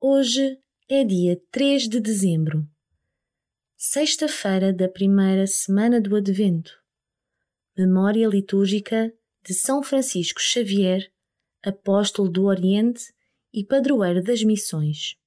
Hoje é dia 3 de dezembro, sexta-feira da primeira semana do Advento. Memória litúrgica de São Francisco Xavier, apóstolo do Oriente e padroeiro das missões.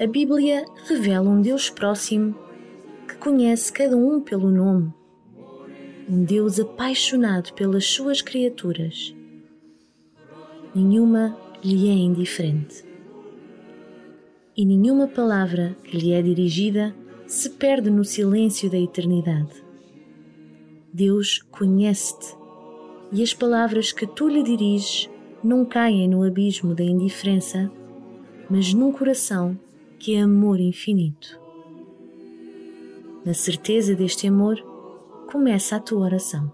A Bíblia revela um Deus próximo que conhece cada um pelo nome, um Deus apaixonado pelas suas criaturas. Nenhuma lhe é indiferente. E nenhuma palavra que lhe é dirigida se perde no silêncio da eternidade. Deus conhece-te e as palavras que tu lhe diriges não caem no abismo da indiferença, mas num coração que é amor infinito. Na certeza deste amor, começa a tua oração.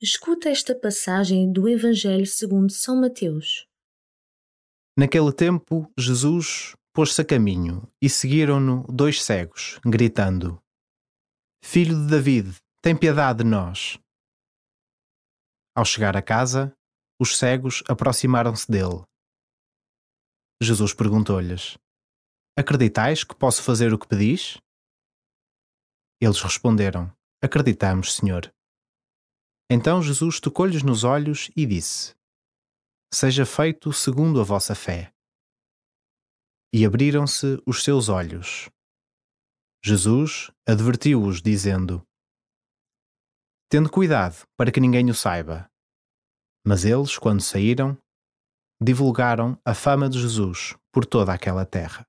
Escuta esta passagem do Evangelho segundo São Mateus. Naquele tempo, Jesus pôs-se a caminho e seguiram-no dois cegos, gritando: Filho de David, tem piedade de nós. Ao chegar a casa, os cegos aproximaram-se dele. Jesus perguntou-lhes: Acreditais que posso fazer o que pedis? Eles responderam: Acreditamos, Senhor. Então Jesus tocou-lhes nos olhos e disse: Seja feito segundo a vossa fé. E abriram-se os seus olhos. Jesus advertiu-os, dizendo: Tendo cuidado para que ninguém o saiba. Mas eles, quando saíram, divulgaram a fama de Jesus por toda aquela terra.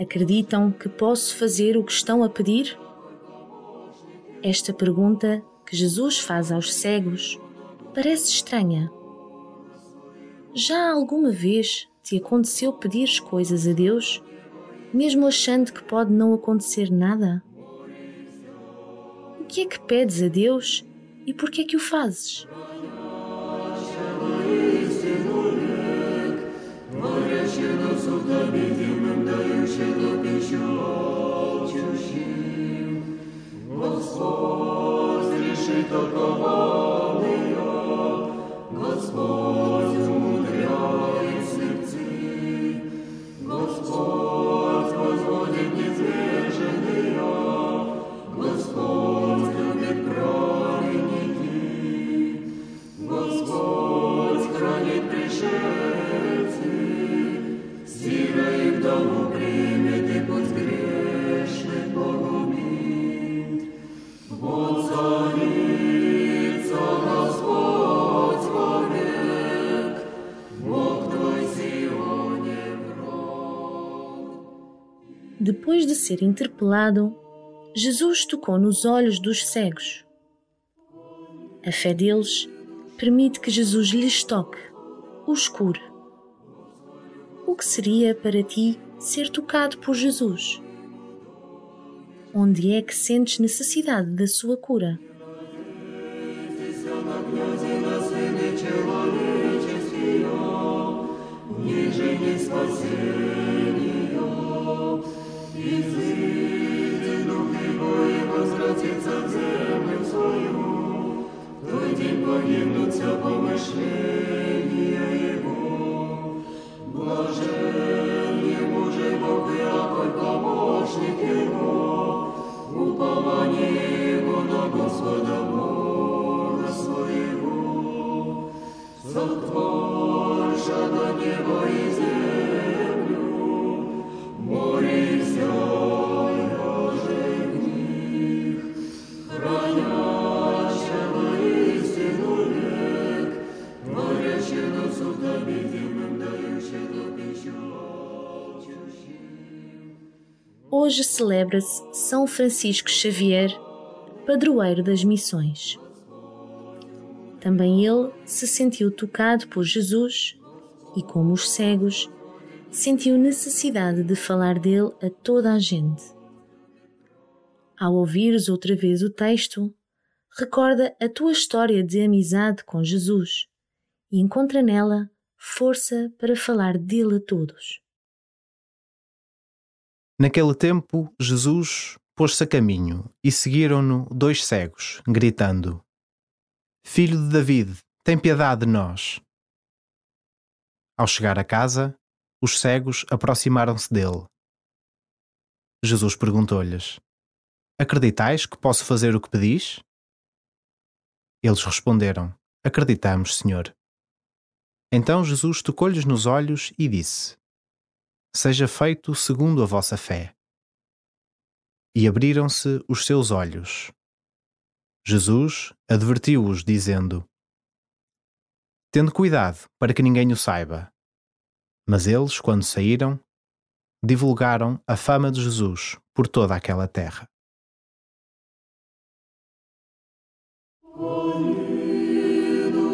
Acreditam que posso fazer o que estão a pedir? Esta pergunta que Jesus faz aos cegos parece estranha. Já alguma vez te aconteceu pedir coisas a Deus, mesmo achando que pode não acontecer nada? O que é que pedes a Deus e por que é que o fazes? Господь умудряет сердцы, Господь Depois de ser interpelado, Jesus tocou nos olhos dos cegos. A fé deles permite que Jesus lhes toque, os cure. O que seria para ti ser tocado por Jesus? Onde é que sentes necessidade da sua cura? Hoje celebra-se São Francisco Xavier, padroeiro das missões. Também ele se sentiu tocado por Jesus e, como os cegos, sentiu necessidade de falar dele a toda a gente. Ao ouvires outra vez o texto, recorda a tua história de amizade com Jesus e encontra nela força para falar dele a todos. Naquele tempo, Jesus pôs-se a caminho e seguiram-no dois cegos, gritando: Filho de David, tem piedade de nós. Ao chegar a casa, os cegos aproximaram-se dele. Jesus perguntou-lhes: Acreditais que posso fazer o que pedis? Eles responderam: Acreditamos, Senhor. Então Jesus tocou-lhes nos olhos e disse: seja feito segundo a vossa fé. E abriram-se os seus olhos. Jesus advertiu-os, dizendo: Tendo cuidado para que ninguém o saiba. Mas eles, quando saíram, divulgaram a fama de Jesus por toda aquela terra.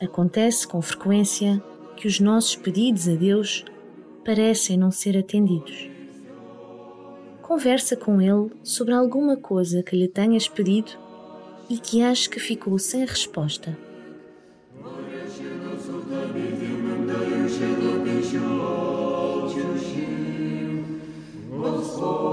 Acontece com frequência que os nossos pedidos a Deus parecem não ser atendidos. Conversa com Ele sobre alguma coisa que lhe tenhas pedido e que acho que ficou sem resposta. Господь,